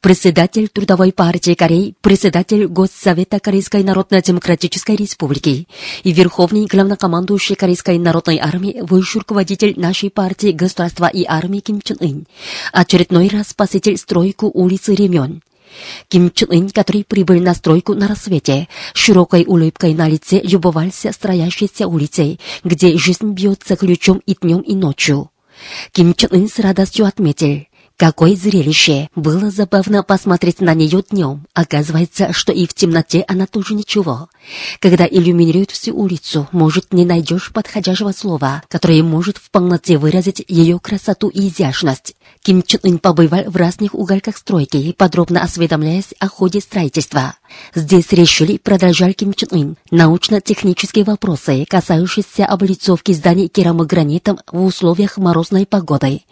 Председатель Трудовой партии Кореи, председатель Госсовета Корейской Народно-Демократической Республики и верховный главнокомандующий Корейской Народной Армии, высший руководитель нашей партии государства и армии Ким Чен Ын, очередной раз посетил стройку улицы Ремен. Ким Чен Ын, который прибыл на стройку на рассвете, широкой улыбкой на лице любовался строящейся улицей, где жизнь бьется ключом и днем, и ночью. Ким Чен Ын с радостью отметил, Какое зрелище! Было забавно посмотреть на нее днем. Оказывается, что и в темноте она тоже ничего. Когда иллюминируют всю улицу, может, не найдешь подходящего слова, которое может в полноте выразить ее красоту и изящность. Ким Чен Ын побывал в разных уголках стройки, подробно осведомляясь о ходе строительства. Здесь решили, продолжал Ким Чен Ын, научно-технические вопросы, касающиеся облицовки зданий керамогранитом в условиях морозной погоды.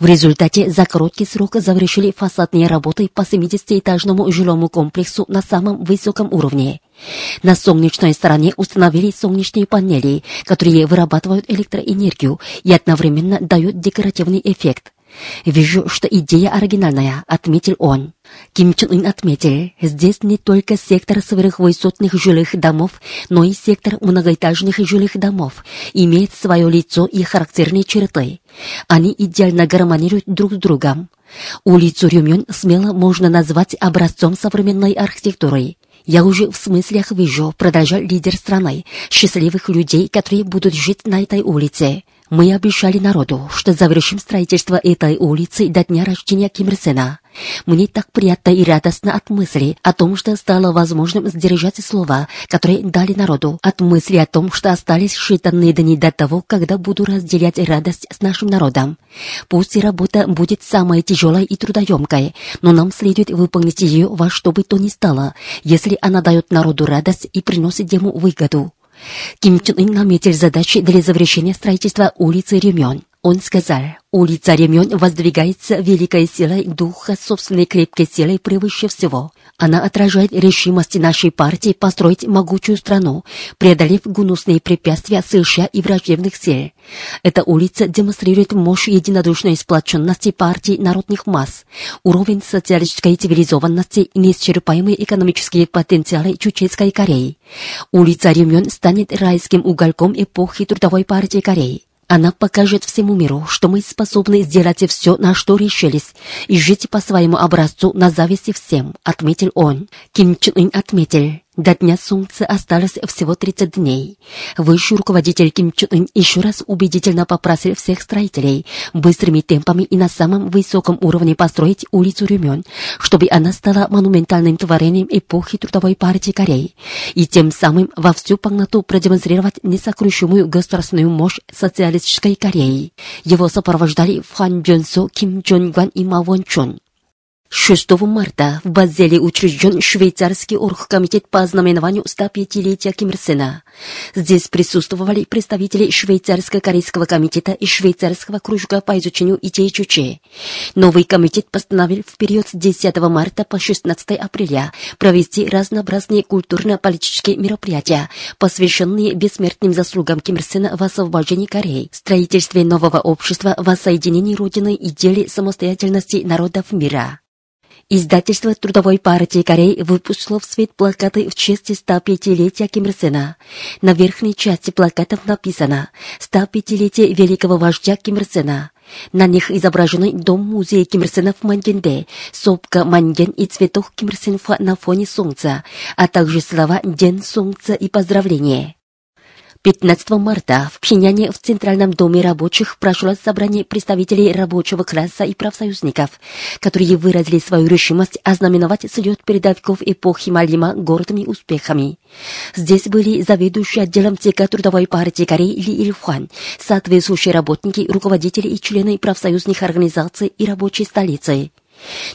В результате за короткий срок завершили фасадные работы по 70-этажному жилому комплексу на самом высоком уровне. На солнечной стороне установили солнечные панели, которые вырабатывают электроэнергию и одновременно дают декоративный эффект. «Вижу, что идея оригинальная», — отметил он. Ким Чен Ын отметил, здесь не только сектор сверхвысотных жилых домов, но и сектор многоэтажных жилых домов имеет свое лицо и характерные черты. Они идеально гармонируют друг с другом. Улицу Рюмён смело можно назвать образцом современной архитектуры. Я уже в смыслях вижу, продолжал лидер страны, счастливых людей, которые будут жить на этой улице. Мы обещали народу, что завершим строительство этой улицы до дня рождения Ким Ир Сена. Мне так приятно и радостно от мысли о том, что стало возможным сдержать слова, которые дали народу, от мысли о том, что остались считанные дни до того, когда буду разделять радость с нашим народом. Пусть и работа будет самая тяжелая и трудоемкая, но нам следует выполнить ее во что бы то ни стало, если она дает народу радость и приносит ему выгоду. Ким Чен Ын наметил задачи для завершения строительства улицы Ремен. Он сказал, улица Ремен воздвигается великой силой духа собственной крепкой силой превыше всего. Она отражает решимость нашей партии построить могучую страну, преодолев гнусные препятствия США и враждебных сил. Эта улица демонстрирует мощь единодушной сплоченности партии народных масс, уровень социалистической цивилизованности и неисчерпаемые экономические потенциалы Чучетской Кореи. Улица Ремен станет райским уголком эпохи Трудовой партии Кореи. Она покажет всему миру, что мы способны сделать все, на что решились, и жить по своему образцу на зависти всем, отметил он. Ким Чен Ын отметил, до Дня Солнца осталось всего 30 дней. Высший руководитель Ким Чен Ын еще раз убедительно попросил всех строителей быстрыми темпами и на самом высоком уровне построить улицу Рюмён, чтобы она стала монументальным творением эпохи Трудовой партии Кореи, и тем самым во всю полноту продемонстрировать несокрушимую государственную мощь социалистической Кореи. Его сопровождали Фан Джонсо, Ким Джон Гван и Ма Вон Чон. 6 марта в Базеле учрежден швейцарский оргкомитет по знаменованию 105-летия Ким Ир Сена. Здесь присутствовали представители швейцарско-корейского комитета и швейцарского кружка по изучению идей Чуче. Новый комитет постановил в период с 10 марта по 16 апреля провести разнообразные культурно-политические мероприятия, посвященные бессмертным заслугам Ким Ир Сена в освобождении Кореи, строительстве нового общества, воссоединении Родины и деле самостоятельности народов мира. Издательство Трудовой партии Кореи выпустило в свет плакаты в честь 105-летия Ким Ир Сена. На верхней части плакатов написано «105-летие великого вождя Ким Ир Сена». На них изображены дом-музей Ким Ир Сена в Манденде, сопка Манген и цветок Ким Ир Сен на фоне солнца, а также слова «День солнца» и поздравления. 15 марта в Пхеняне в Центральном доме рабочих прошло собрание представителей рабочего класса и профсоюзников, которые выразили свою решимость ознаменовать слет передовиков эпохи Малима гордыми успехами. Здесь были заведующий отделом ЦК Трудовой партии Кореи Ли Ильфан, соответствующие работники, руководители и члены профсоюзных организаций и рабочей столицы.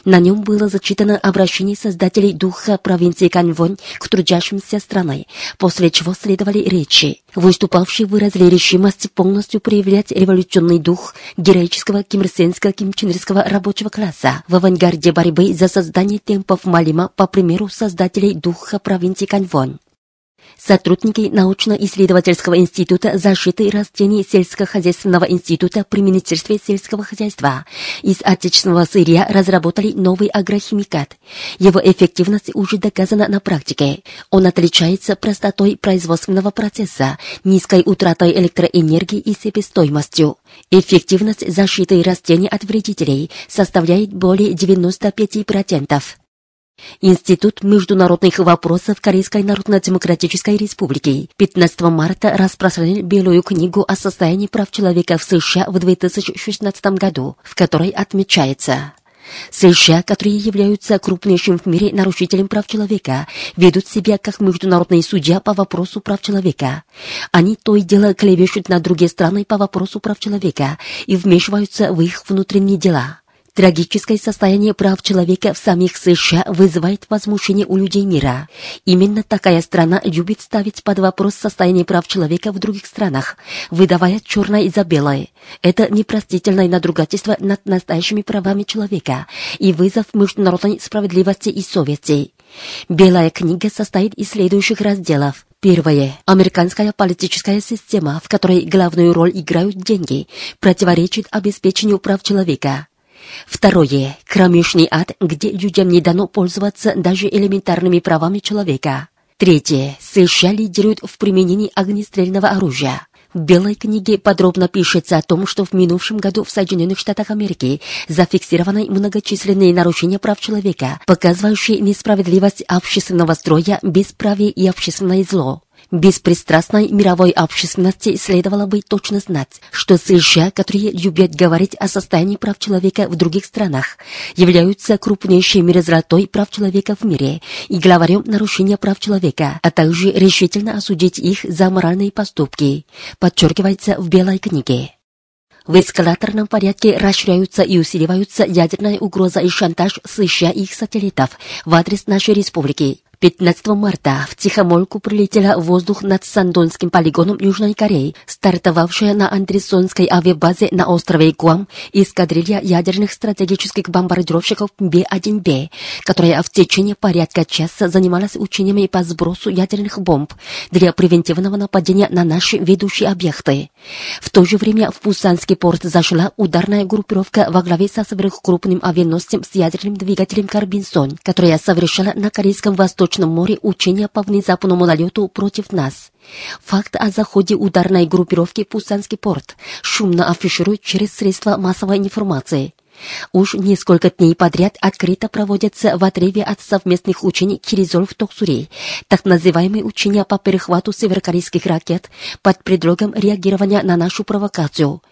На нем было зачитано обращение создателей духа провинции Каньвонь к трудящимся страной, после чего следовали речи. Выступавшие выразили решимость полностью проявлять революционный дух героического кимрсенского кимченерского рабочего класса в авангарде борьбы за создание темпов Малима по примеру создателей духа провинции Каньвонь. Сотрудники научно-исследовательского института защиты растений сельскохозяйственного института при Министерстве сельского хозяйства из отечественного сырья разработали новый агрохимикат. Его эффективность уже доказана на практике. Он отличается простотой производственного процесса, низкой утратой электроэнергии и себестоимостью. Эффективность защиты растений от вредителей составляет более 95%. Институт международных вопросов Корейской Народно-Демократической Республики 15 марта распространил Белую книгу о состоянии прав человека в США в 2016 году, в которой отмечается США, которые являются крупнейшим в мире нарушителем прав человека, ведут себя как международные судья по вопросу прав человека. Они то и дело клевещут на другие страны по вопросу прав человека и вмешиваются в их внутренние дела. Трагическое состояние прав человека в самих США вызывает возмущение у людей мира. Именно такая страна любит ставить под вопрос состояние прав человека в других странах, выдавая черное за белое. Это непростительное надругательство над настоящими правами человека и вызов международной справедливости и совести. Белая книга состоит из следующих разделов. Первое. Американская политическая система, в которой главную роль играют деньги, противоречит обеспечению прав человека. Второе. Кромешный ад, где людям не дано пользоваться даже элементарными правами человека. Третье. США лидируют в применении огнестрельного оружия. В Белой книге подробно пишется о том, что в минувшем году в Соединенных Штатах Америки зафиксированы многочисленные нарушения прав человека, показывающие несправедливость общественного строя, бесправие и общественное зло. Беспристрастной мировой общественности следовало бы точно знать, что США, которые любят говорить о состоянии прав человека в других странах, являются крупнейшей мерзлотой прав человека в мире и главарем нарушения прав человека, а также решительно осудить их за моральные поступки, подчеркивается в Белой книге. В эскалаторном порядке расширяются и усиливаются ядерная угроза и шантаж США и их сателлитов в адрес нашей республики. 15 марта в Тихомольку прилетела в воздух над Сандонским полигоном Южной Кореи, стартовавшая на Андресонской авиабазе на острове Гуам эскадрилья ядерных стратегических бомбардировщиков Б-1Б, которая в течение порядка часа занималась учениями по сбросу ядерных бомб для превентивного нападения на наши ведущие объекты. В то же время в Пусанский порт зашла ударная группировка во главе со сверхкрупным авианосцем с ядерным двигателем «Карбинсон», которая совершала на Корейском Восточном море учения по внезапному налету против нас. Факт о заходе ударной группировки в Пусанский порт шумно афишируют через средства массовой информации. Уж несколько дней подряд открыто проводятся в отрыве от совместных учений Киризол в Токсуре, так называемые учения по перехвату северокорейских ракет под предлогом реагирования на нашу провокацию.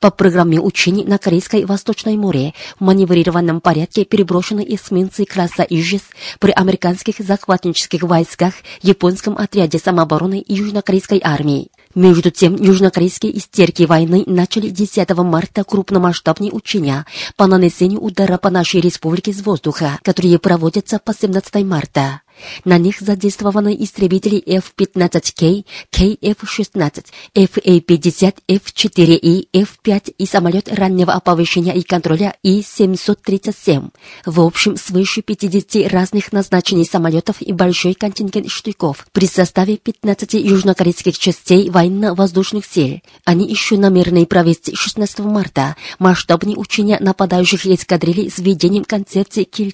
По программе учений на Корейской Восточной море в маневрированном порядке переброшены эсминцы класса «Ижис» при американских захватнических войсках, японском отряде самообороны и южнокорейской армии. Между тем, южнокорейские истерики войны начали 10 марта крупномасштабные учения по нанесению удара по нашей республике с воздуха, которые проводятся по 17 марта. На них задействованы истребители F-15K, KF-16, FA-50, F-4И, F-5 и самолет раннего оповещения и контроля И-737. В общем, свыше 50 разных назначений самолетов и большой контингент штыков при составе 15 южнокорейских частей военно-воздушных сил. Они еще намерены провести 16 марта масштабные учения нападающих эскадрилей с введением концепции Kill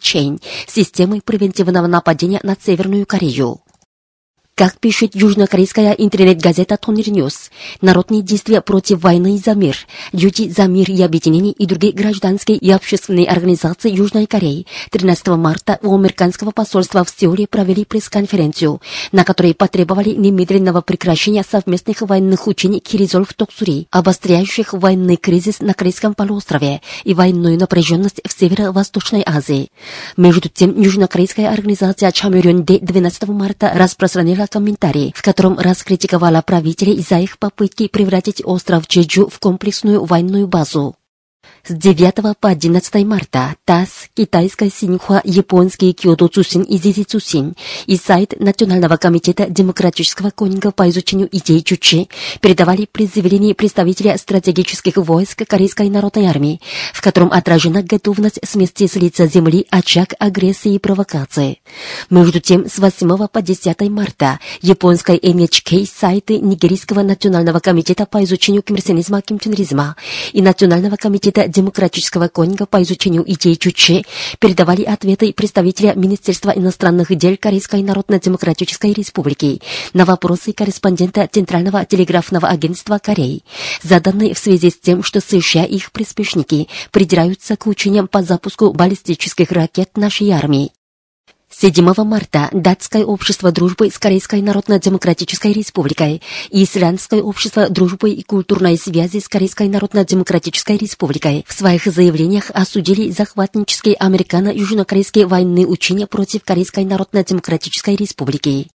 системы превентивного нападения на Северную Корею. Как пишет южнокорейская интернет-газета Тониль Ньюс, народные действия против войны за мир, люди за мир и объединение и другие гражданские и общественные организации Южной Кореи 13 марта у американского посольства в Сеуле провели пресс-конференцию, на которой потребовали немедленного прекращения совместных военных учений Киризол в Токсури, обостряющих военный кризис на Корейском полуострове и военную напряженность в Северо-Восточной Азии. Между тем, южнокорейская организация Чамюрёнде 12 марта распространила комментарий, в котором раскритиковала правителей за их попытки превратить остров Чеджу в комплексную военную базу. С 9 по 11 марта ТАСС, китайская Синьхуа, японский Киото Цусин и Зизи Цусин и сайт Национального комитета демократического конинга по изучению идей Чучи передавали предъявление представителя стратегических войск Корейской народной армии, в котором отражена готовность смести с лица земли очаг агрессии и провокации. Между тем, с 8 по 10 марта японской NHK сайты Нигерийского национального комитета по изучению коммерциализма и кимчунризма и Национального комитета демократического конинга по изучению идей Чуче передавали ответы представителя Министерства иностранных дел Корейской Народно-Демократической Республики на вопросы корреспондента Центрального телеграфного агентства Кореи, заданные в связи с тем, что США и их приспешники придираются к учениям по запуску баллистических ракет нашей армии. 7 марта Датское общество дружбы с Корейской Народно-Демократической Республикой и Исландское общество дружбы и культурной связи с Корейской Народно-Демократической Республикой в своих заявлениях осудили захватнические американо-южнокорейские военные учения против Корейской Народно-Демократической Республики.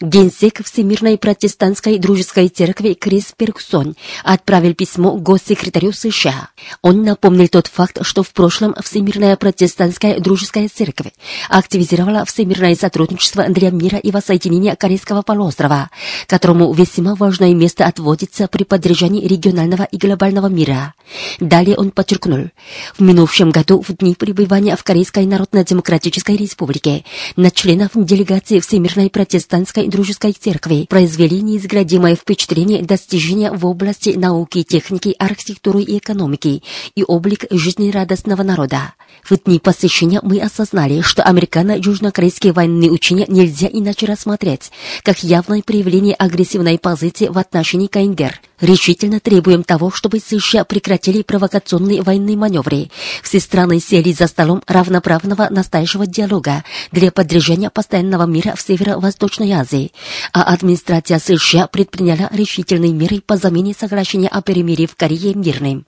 Генсек Всемирной протестантской дружеской церкви Крис Пергсон отправил письмо госсекретарю США. Он напомнил тот факт, что в прошлом Всемирная протестантская дружеская церковь активизировала всемирное сотрудничество для мира и воссоединения Корейского полуострова, которому весьма важное место отводится при поддержании регионального и глобального мира. Далее он подчеркнул, в минувшем году в дни пребывания в Корейской Народно-Демократической Республике на членов делегации Всемирной протестантской дружеской церкви произвели неизгладимое впечатление достижения в области науки, техники, архитектуры и экономики и облик жизнерадостного народа. В дни посещения мы осознали, что американо-южнокорейские военные учения нельзя иначе рассмотреть, как явное проявление агрессивной позиции в отношении КНДР. Решительно требуем того, чтобы США прекратили провокационные военные маневры. Все страны сели за столом равноправного настоящего диалога для поддержания постоянного мира в Северо-Восточной Азии, а администрация США предприняла решительные меры по замене соглашения о перемирии в Корее мирным.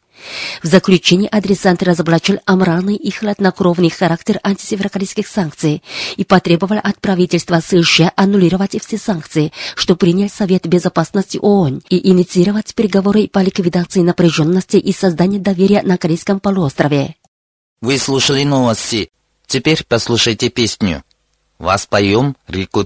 В заключении адресант разоблачил аморальный и хладнокровный характер антисеверокорейских санкций и потребовал от правительства США аннулировать все санкции, что принял Совет Безопасности ООН, и инициировать переговоры по ликвидации напряженности и созданию доверия на Корейском полуострове. Вы слушали новости. Теперь послушайте песню. Вас поем Рику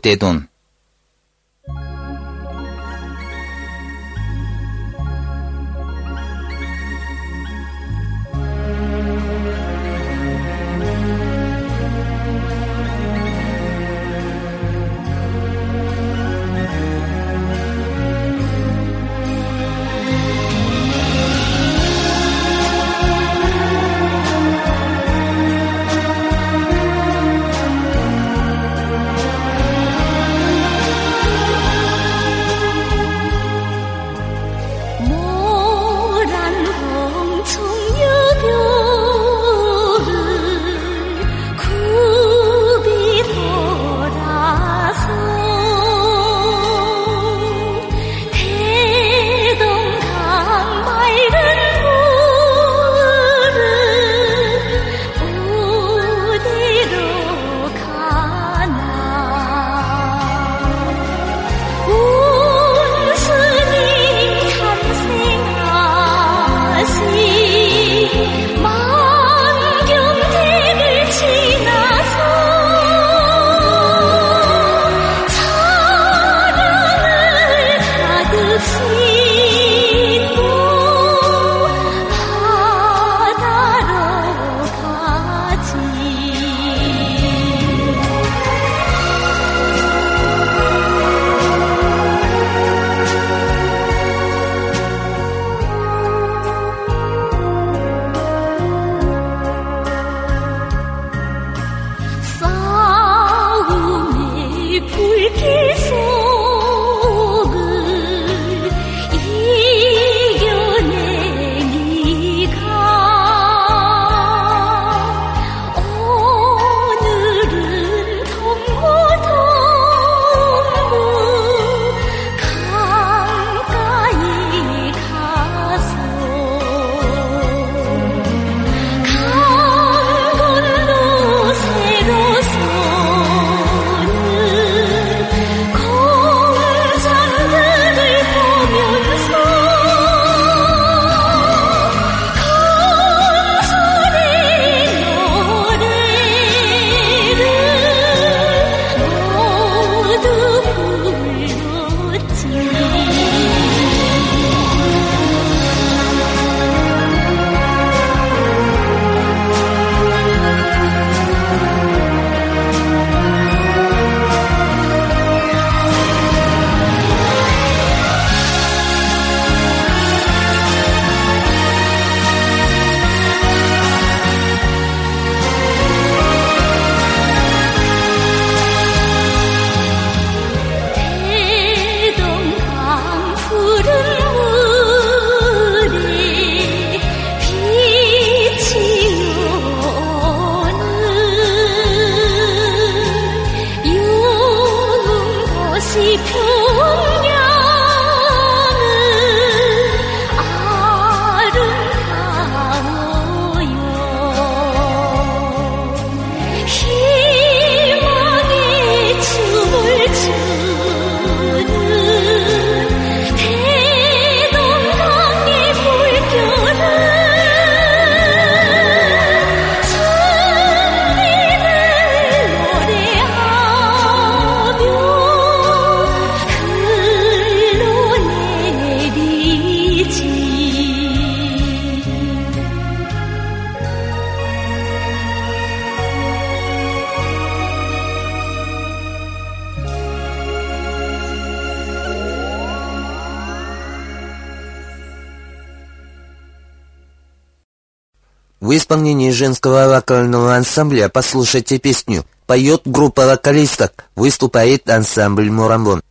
В исполнении женского вокального ансамбля «Послушайте песню» поет группа вокалисток, выступает ансамбль «Мурамбон».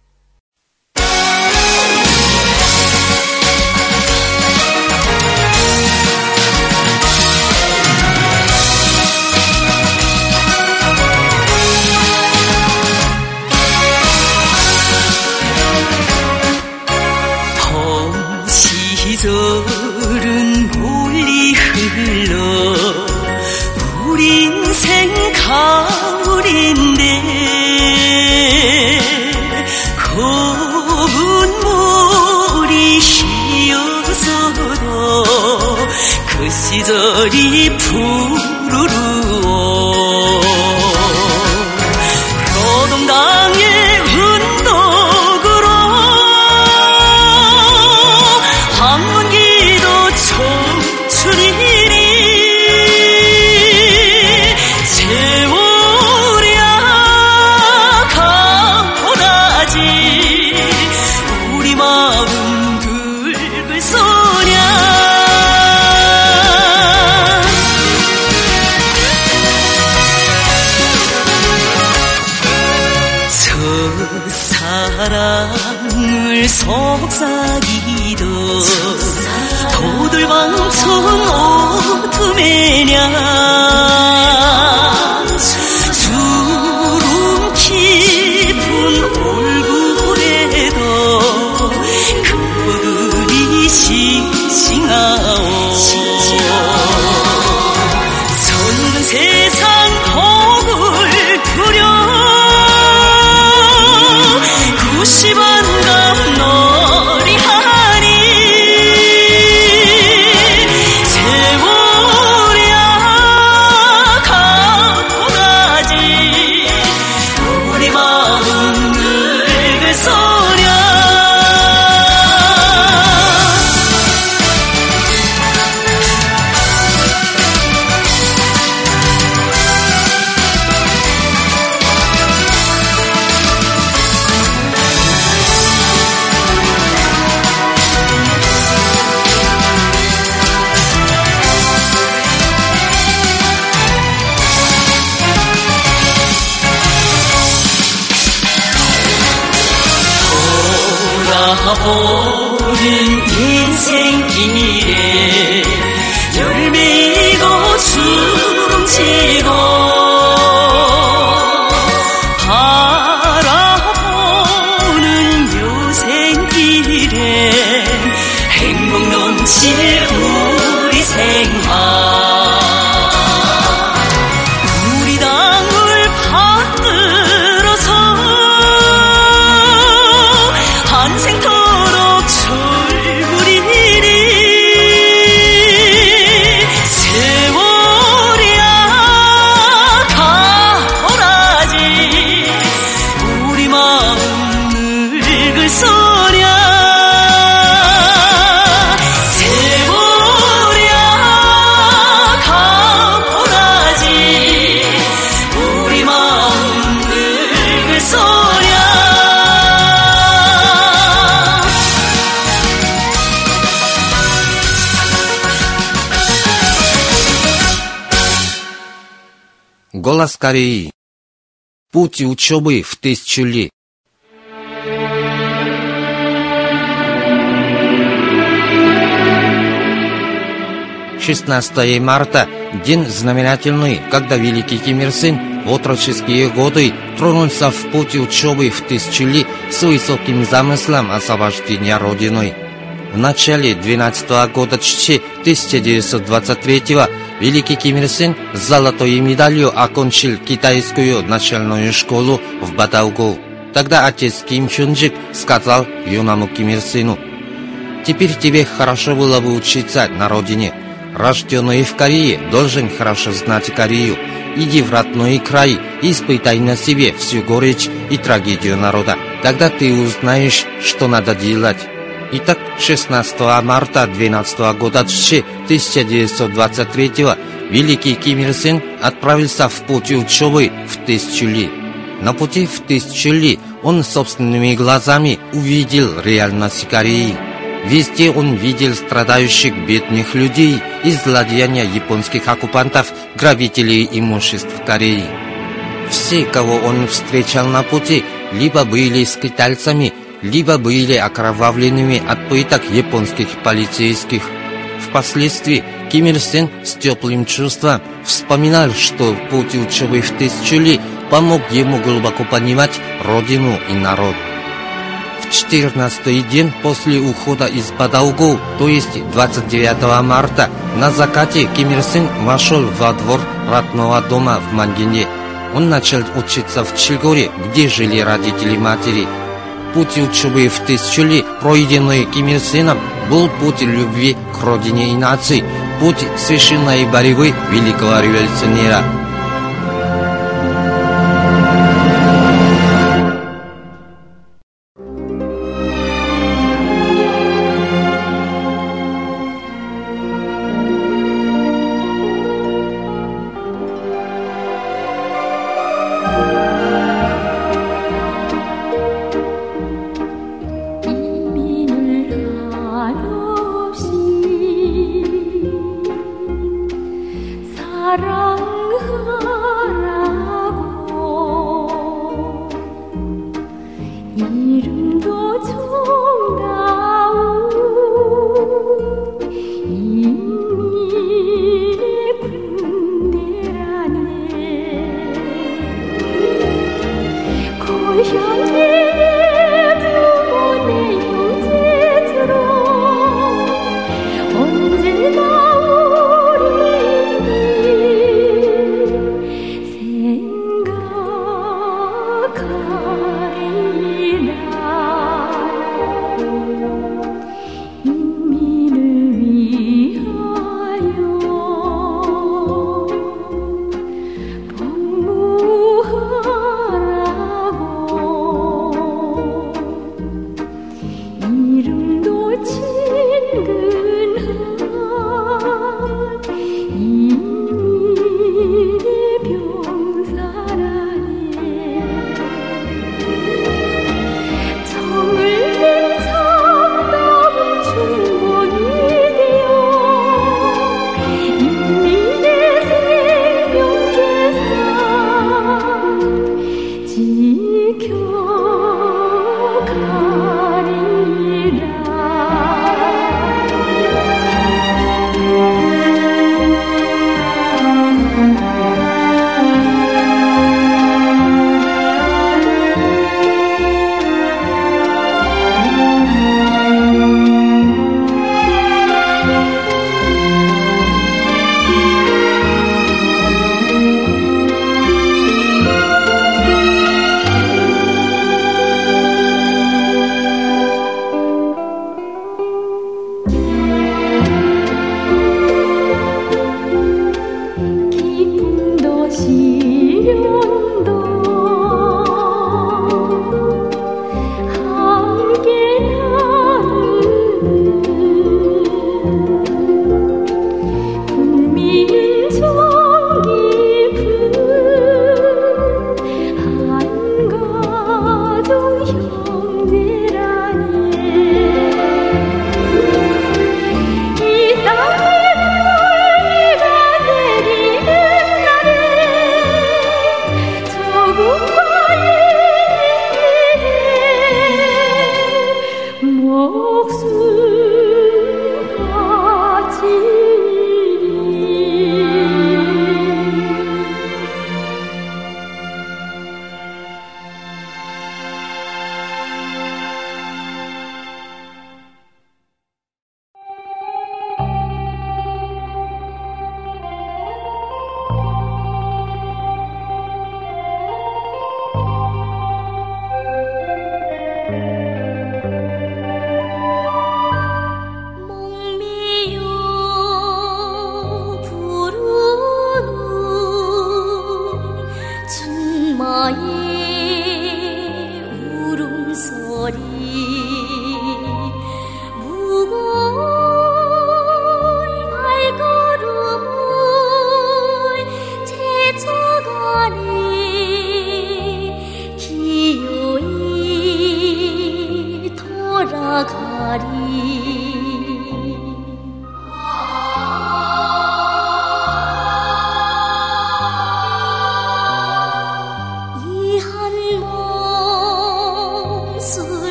离谱 돌아보는 인생 길에 열매고 주름지고 Кореи. Путь учебы в тысячу лет. Шестнадцатое марта – день знаменательный, когда великий Ким Ир Сен в отроческие годы тронулся в путь учебы в тысячу лет с высоким замыслом освобождения Родиной. В начале 12 года 1923 великий Ким Ир Сен с золотой медалью окончил китайскую начальную школу в Батаугу. Тогда отец Ким Чунджик сказал юному Ким Ир Сену, «Теперь тебе хорошо было бы учиться на родине. Рожденный в Корее должен хорошо знать Корею. Иди в родной край и испытай на себе всю горечь и трагедию народа. Тогда ты узнаешь, что надо делать». Итак, 16 марта 12 года 1923 великий Ким Ир Сен отправился в путь учебы в тысячу ли. На пути в тысячу ли он собственными глазами увидел реальность Кореи. Везде он видел страдающих бедных людей и злодеяния японских оккупантов, грабителей имуществ Кореи. Все, кого он встречал на пути, либо были скитальцами, либо были окровавленными от пыток японских полицейских. Впоследствии Ким Ир Сен с теплым чувством вспоминал, что путь учебы в тысячелетии помог ему глубоко понимать родину и народ. В 14 день после ухода из Бадаугу, то есть 29 марта, на закате Ким Ир Сен вошел во двор родного дома в Мангине. Он начал учиться в Чилгоре, где жили родители матери. Путь учебы в тысячелетии, пройденный Ким Ир Сеном, был путь любви к родине и нации, путь священной борьбы великого революционера.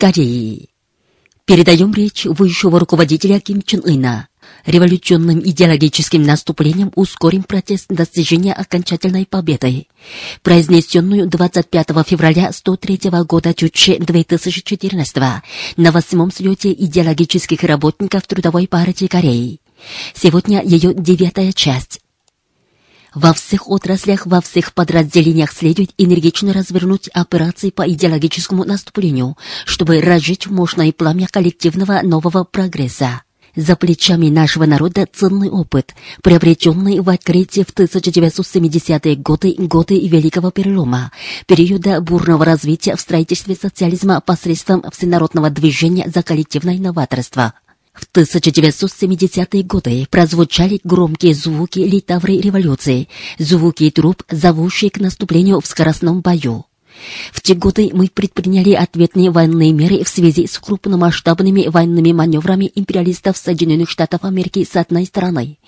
Кореи. Передаем речь высшего руководителя Ким Чен Ына. Революционным идеологическим наступлением ускорим процесс достижения окончательной победы, произнесенную 25 февраля 103 года Чуче 2014 на восьмом слете идеологических работников Трудовой партии Кореи. Сегодня ее девятая часть. Во всех отраслях, во всех подразделениях следует энергично развернуть операции по идеологическому наступлению, чтобы разжечь мощное пламя коллективного нового прогресса. За плечами нашего народа ценный опыт, приобретенный в открытии в 1970-е годы, годы Великого Перелома, периода бурного развития в строительстве социализма посредством всенародного движения за коллективное новаторство. В 1970-е годы прозвучали громкие звуки литаврой революции, звуки труп, зовущие к наступлению в скоростном бою. В те годы мы предприняли ответные военные меры в связи с крупномасштабными военными маневрами империалистов Соединенных Штатов Америки с одной стороны,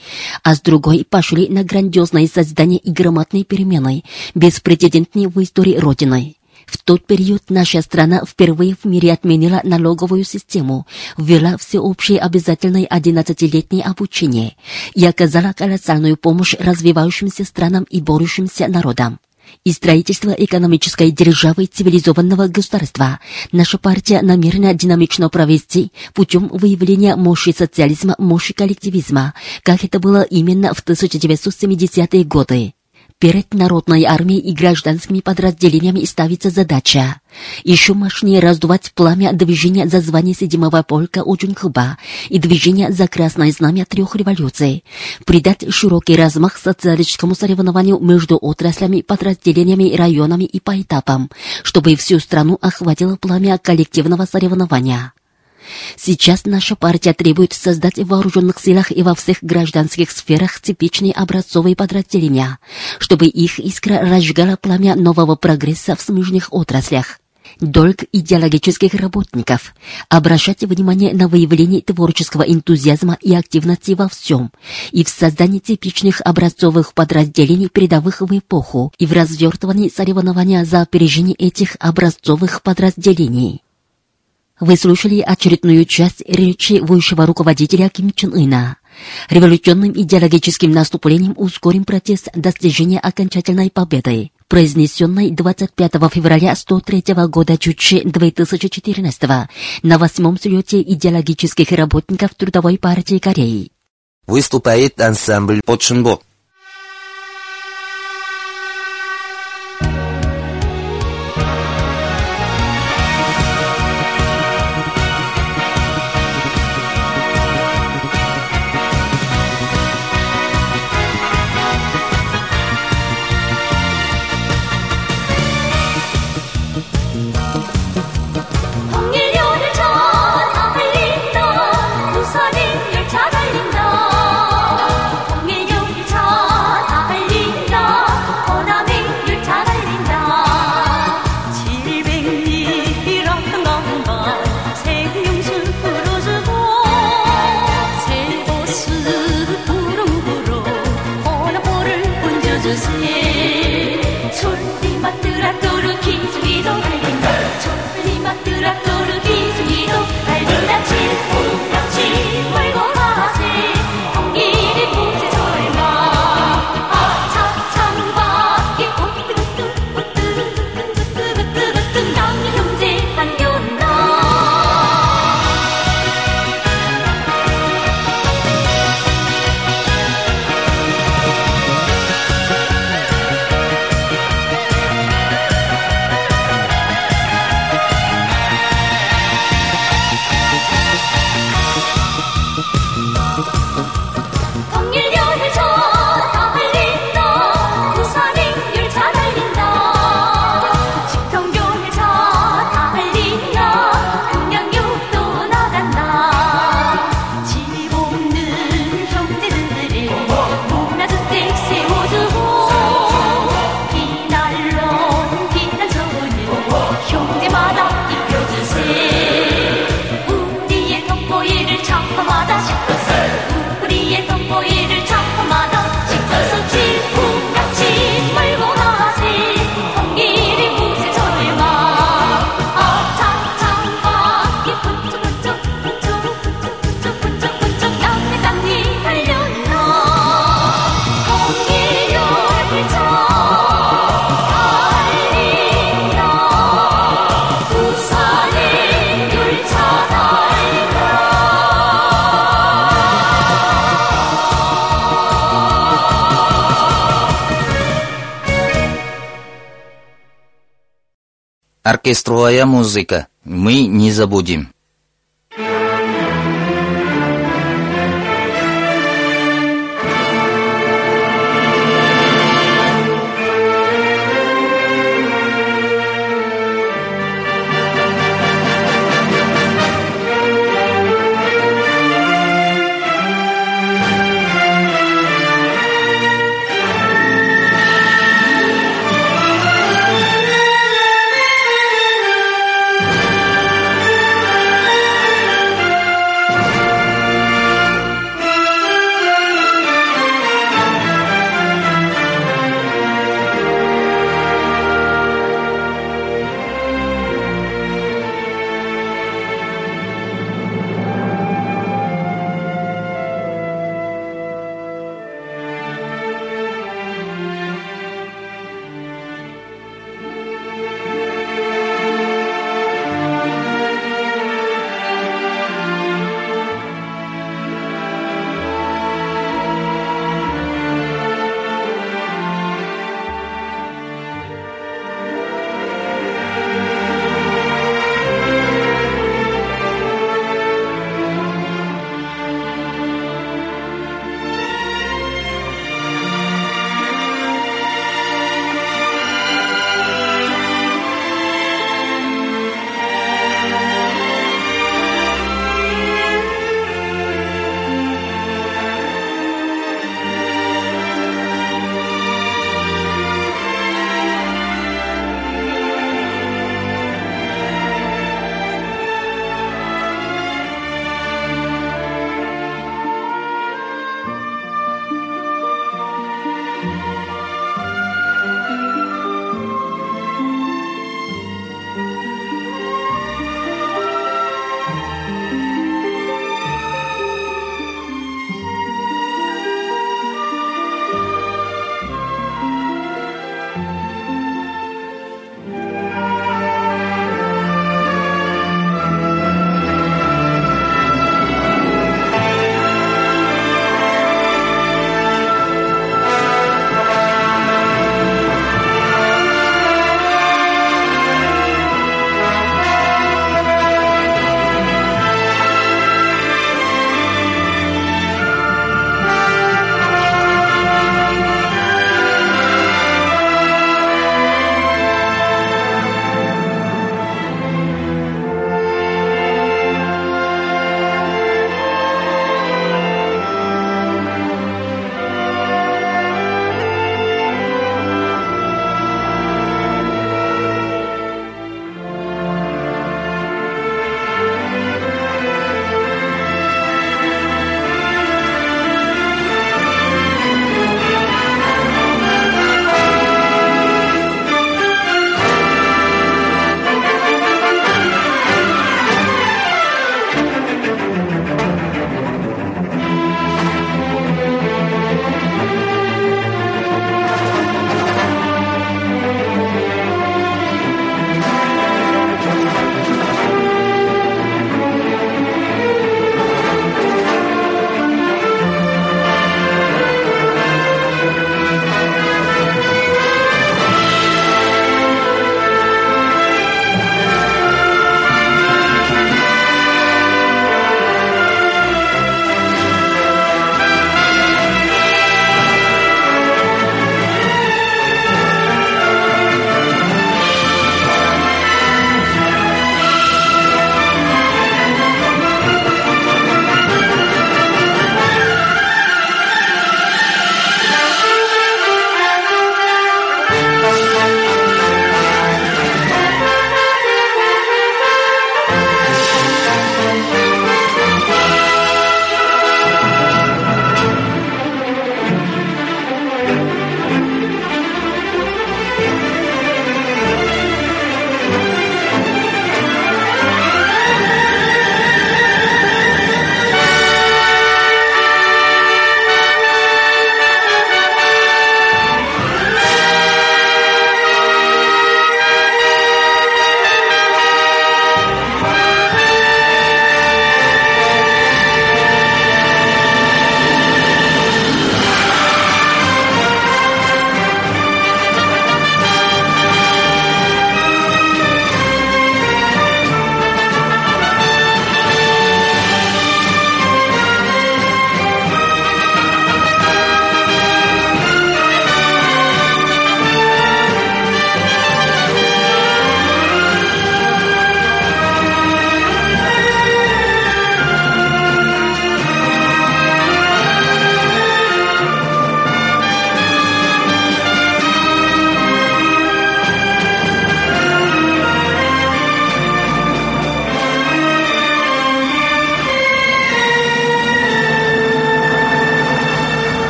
а с другой пошли на грандиозное создание и громадные перемены, беспрецедентные в истории Родины. В тот период наша страна впервые в мире отменила налоговую систему, ввела всеобщее обязательное 11-летнее обучение и оказала колоссальную помощь развивающимся странам и борющимся народам. И строительство экономической державы цивилизованного государства наша партия намерена динамично провести путем выявления мощи социализма, мощи коллективизма, как это было именно в 1970-е годы. Перед народной армией и гражданскими подразделениями ставится задача еще мощнее раздувать пламя движения за звание седьмого полка Уджунхба и движения за красное знамя трех революций, придать широкий размах социалистическому соревнованию между отраслями, подразделениями, районами и по этапам, чтобы всю страну охватило пламя коллективного соревнования. Сейчас наша партия требует создать в вооруженных силах и во всех гражданских сферах типичные образцовые подразделения, чтобы их искра разжигала пламя нового прогресса в смежных отраслях. Долг идеологических работников – обращать внимание на выявление творческого энтузиазма и активности во всем, и в создании типичных образцовых подразделений передовых в эпоху, и в развертывании соревнования за опережение этих образцовых подразделений. Вы слушали очередную часть речи высшего руководителя Ким Чен Ына. Революционным идеологическим наступлением ускорим процесс достижения окончательной победы, произнесенной 25 февраля 103 года Чучи 2014 на восьмом слете идеологических работников Трудовой партии Кореи. Выступает ансамбль Подшинбо. Оркестровая музыка. Мы не забудем.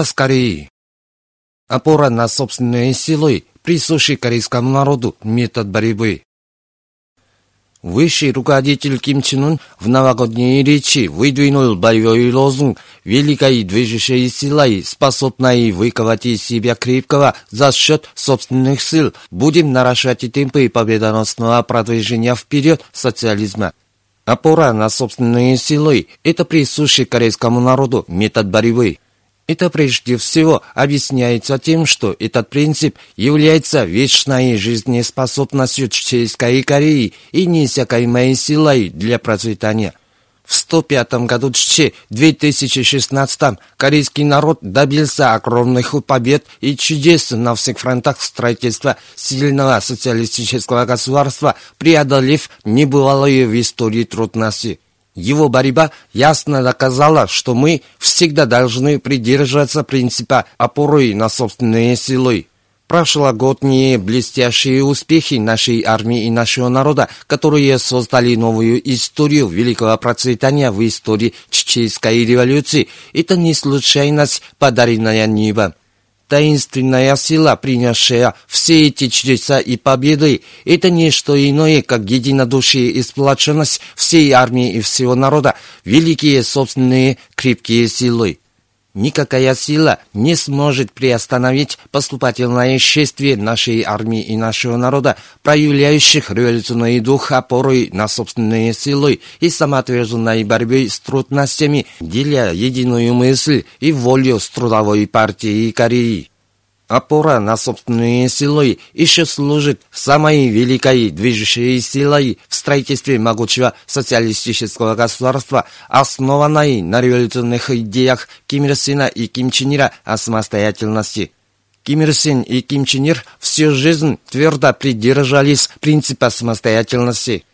Голос Кореи. Опора на собственные силы, присущий корейскому народу метод борьбы. Высший руководитель Ким Чен Ын в новогодней речи выдвинул боевой лозунг «Великой движущей силой, способной выковать из себя крепкого за счет собственных сил, будем наращивать темпы победоносного продвижения вперед социализма». Опора на собственные силы – это присущий корейскому народу метод борьбы. Это прежде всего объясняется тем, что этот принцип является вечной жизнеспособностью Чеченской Кореи и неиссякаемой силой для процветания. В 105 году Чече 2016 корейский народ добился огромных побед и чудес на всех фронтах строительства сильного социалистического государства, преодолев небывалые в истории трудности. Его борьба ясно доказала, что мы всегда должны придерживаться принципа опоры на собственные силы. Прошлогодние блестящие успехи нашей армии и нашего народа, которые создали новую историю великого процветания в истории Чеченской революции, это не случайность, подаренная небом таинственная сила, принявшая все эти чудеса и победы, это не что иное, как единодушие и сплоченность всей армии и всего народа, великие собственные крепкие силы. Никакая сила не сможет приостановить поступательное шествие нашей армии и нашего народа, проявляющих революционный дух опоры на собственные силы и самоотверженной борьбы с трудностями, деля единую мысль и волю с трудовой партией Кореи опора на собственные силы еще служит самой великой движущей силой в строительстве могучего социалистического государства, основанной на революционных идеях Ким Ир Сена и Ким Чен Ира о самостоятельности. Ким Ир Сен и Ким Чен Ир всю жизнь твердо придерживались принципа самостоятельности –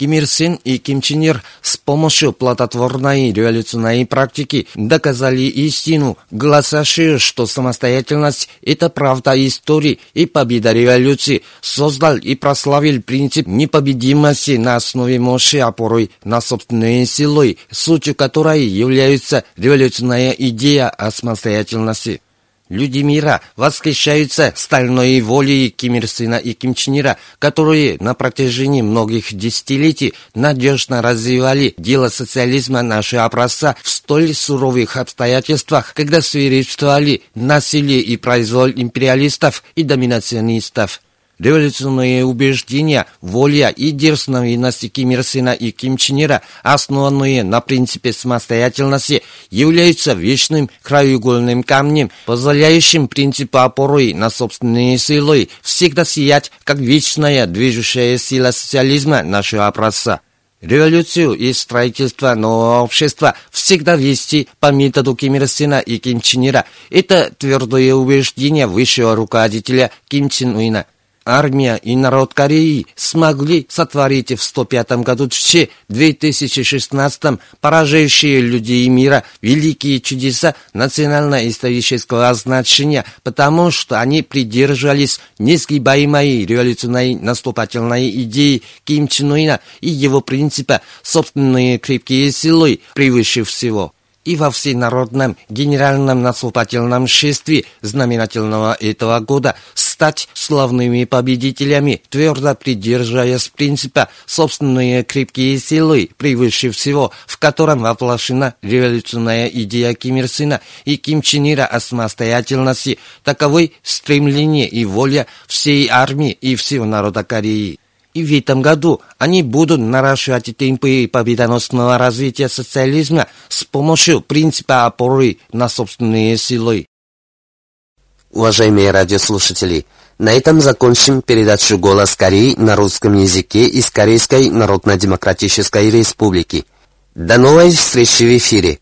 Ким Ир Сен и Ким Чен Ир с помощью плодотворной революционной практики доказали истину, гласящую, что самостоятельность – это правда истории и победа революции, создал и прославил принцип непобедимости на основе мощи опоры на собственные силы, сутью которой является революционная идея о самостоятельности. Люди мира восхищаются стальной волей Ким Ир Сына и Ким Чен Ира, которые на протяжении многих десятилетий надежно развивали дело социализма нашего образца в столь суровых обстоятельствах, когда свирепствовали насилие и произвол империалистов и доминационистов. Революционные убеждения, воля и дерзновенность Ким Ир Сена и Ким Чен Ира, основанные на принципе самостоятельности, являются вечным краеугольным камнем, позволяющим принципу опоры на собственные силы всегда сиять, как вечная движущая сила социализма нашего образца. Революцию и строительство нового общества всегда вести по методу Ким Ир Сена и Ким Чен Ира. Это твердое убеждение высшего руководителя Ким Чен Уина армия и народ Кореи смогли сотворить в 105 году в 2016 поражающие людей мира великие чудеса национально-исторического значения, потому что они придерживались несгибаемой революционной наступательной идеи Ким Чен Уина и его принципа собственные крепкие силы превыше всего и во всенародном генеральном наступательном шествии знаменательного этого года стать славными победителями, твердо придерживаясь принципа собственные крепкие силы, превыше всего, в котором воплощена революционная идея Ким Ир Сына и Ким Чен Ира о самостоятельности, таковой стремление и воля всей армии и всего народа Кореи. И в этом году они будут наращивать темпы победоносного развития социализма с помощью принципа опоры на собственные силы. Уважаемые радиослушатели, на этом закончим передачу «Голос Кореи» на русском языке из Корейской Народно-Демократической Республики. До новой встречи в эфире!